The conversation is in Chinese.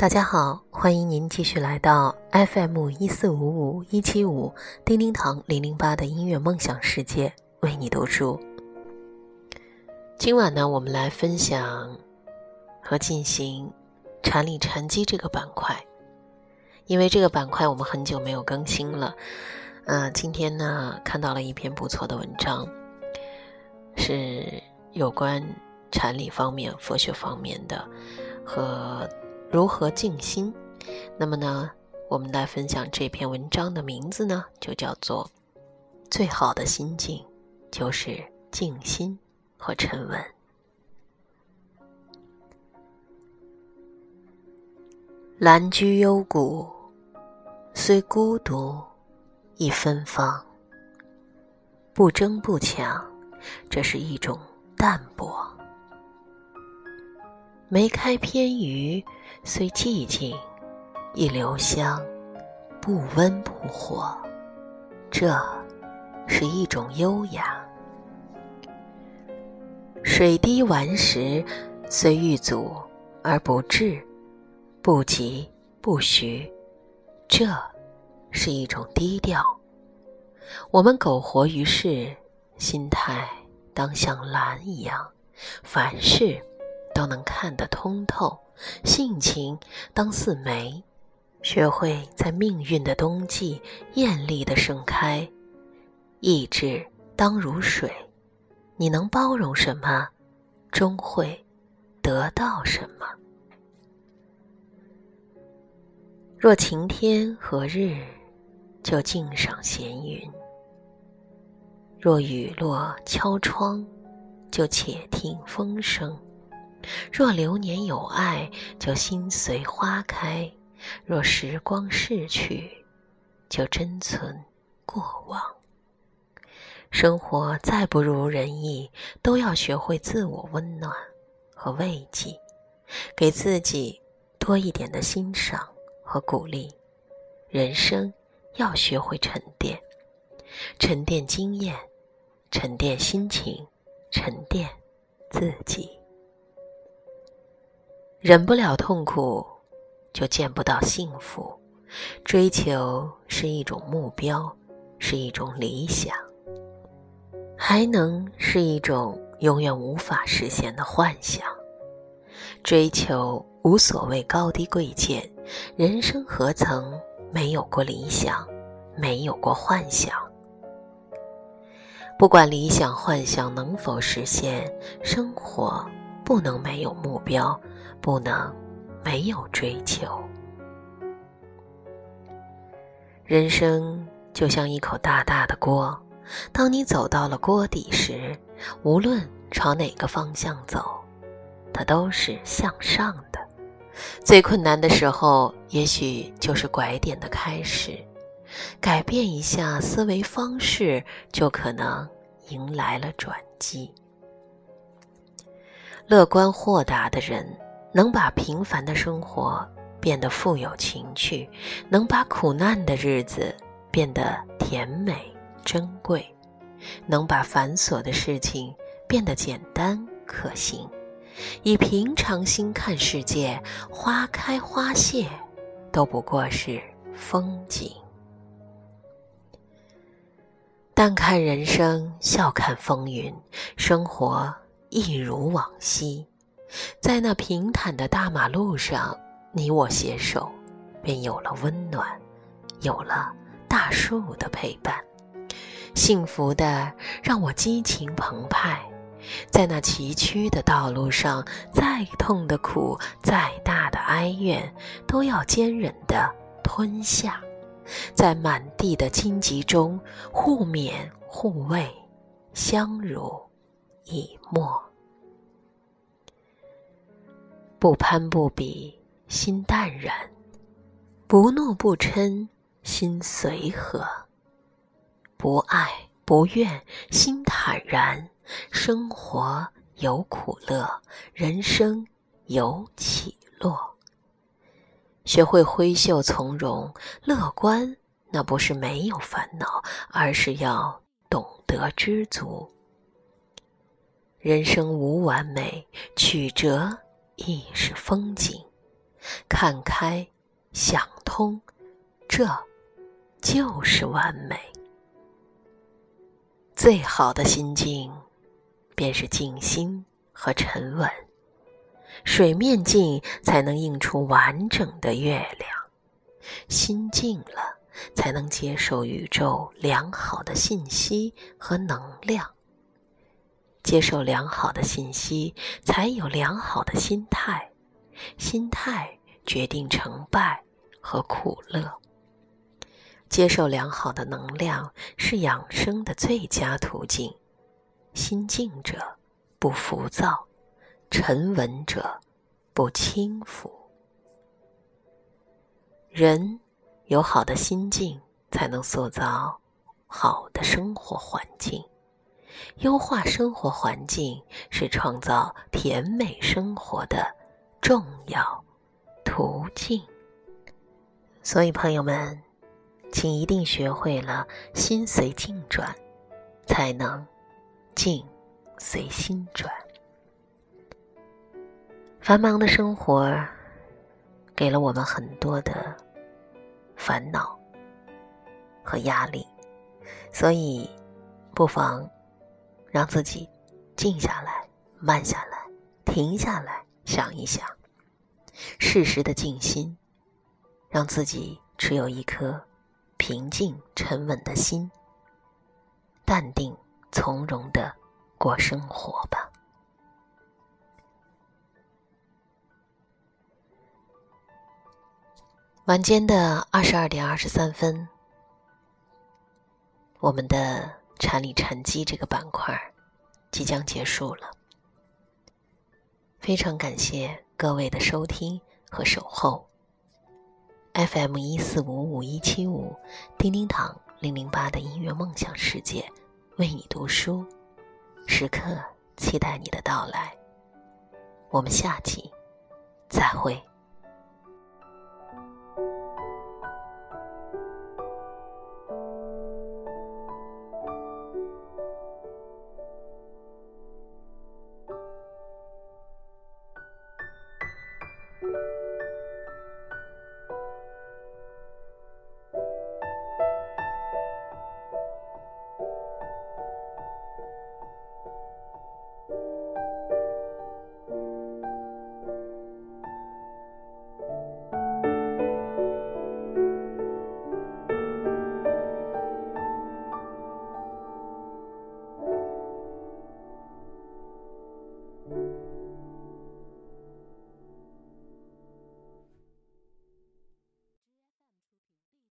大家好，欢迎您继续来到 FM 一四五五一七五叮叮堂零零八的音乐梦想世界，为你读书。今晚呢，我们来分享和进行禅理禅机这个板块，因为这个板块我们很久没有更新了。呃，今天呢，看到了一篇不错的文章，是有关禅理方面、佛学方面的和。如何静心？那么呢，我们来分享这篇文章的名字呢，就叫做“最好的心境就是静心和沉稳”。兰居幽谷，虽孤独，亦芬芳。不争不抢，这是一种淡泊。梅开偏余。虽寂静，亦留香，不温不火，这是一种优雅。水滴顽石，虽遇阻而不滞，不急不徐，这是一种低调。我们苟活于世，心态当像兰一样，凡事都能看得通透。性情当似梅，学会在命运的冬季艳丽的盛开；意志当如水，你能包容什么，终会得到什么。若晴天和日，就静赏闲云；若雨落敲窗，就且听风声。若流年有爱，就心随花开；若时光逝去，就珍存过往。生活再不如人意，都要学会自我温暖和慰藉，给自己多一点的欣赏和鼓励。人生要学会沉淀，沉淀经验，沉淀心情，沉淀自己。忍不了痛苦，就见不到幸福。追求是一种目标，是一种理想，还能是一种永远无法实现的幻想。追求无所谓高低贵贱，人生何曾没有过理想，没有过幻想？不管理想幻想能否实现，生活不能没有目标。不能没有追求。人生就像一口大大的锅，当你走到了锅底时，无论朝哪个方向走，它都是向上的。最困难的时候，也许就是拐点的开始。改变一下思维方式，就可能迎来了转机。乐观豁达的人。能把平凡的生活变得富有情趣，能把苦难的日子变得甜美珍贵，能把繁琐的事情变得简单可行。以平常心看世界，花开花谢都不过是风景。淡看人生，笑看风云，生活一如往昔。在那平坦的大马路上，你我携手，便有了温暖，有了大树的陪伴，幸福的让我激情澎湃。在那崎岖的道路上，再痛的苦，再大的哀怨，都要坚忍的吞下。在满地的荆棘中，互勉互慰，相濡以沫。不攀不比，心淡然；不怒不嗔，心随和；不爱不怨，心坦然。生活有苦乐，人生有起落。学会挥袖从容，乐观，那不是没有烦恼，而是要懂得知足。人生无完美，曲折亦是风景。看开，想通，这就是完美。最好的心境，便是静心和沉稳。水面静，才能映出完整的月亮；心静了，才能接受宇宙良好的信息和能量。接受良好的信息，才有良好的心态。心态决定成败和苦乐。接受良好的能量是养生的最佳途径。心静者不浮躁，沉稳者不轻浮。人有好的心境，才能塑造好的生活环境。优化生活环境是创造甜美生活的。重要途径，所以朋友们，请一定学会了心随境转，才能境随心转。繁忙的生活给了我们很多的烦恼和压力，所以不妨让自己静下来、慢下来、停下来。想一想，适时的静心，让自己持有一颗平静沉稳的心，淡定从容的过生活吧。晚间的二十二点二十三分，我们的禅理禅机这个板块即将结束了。非常感谢各位的收听和守候。FM 一四五五一七五，叮叮堂零零八的音乐梦想世界，为你读书，时刻期待你的到来。我们下集再会。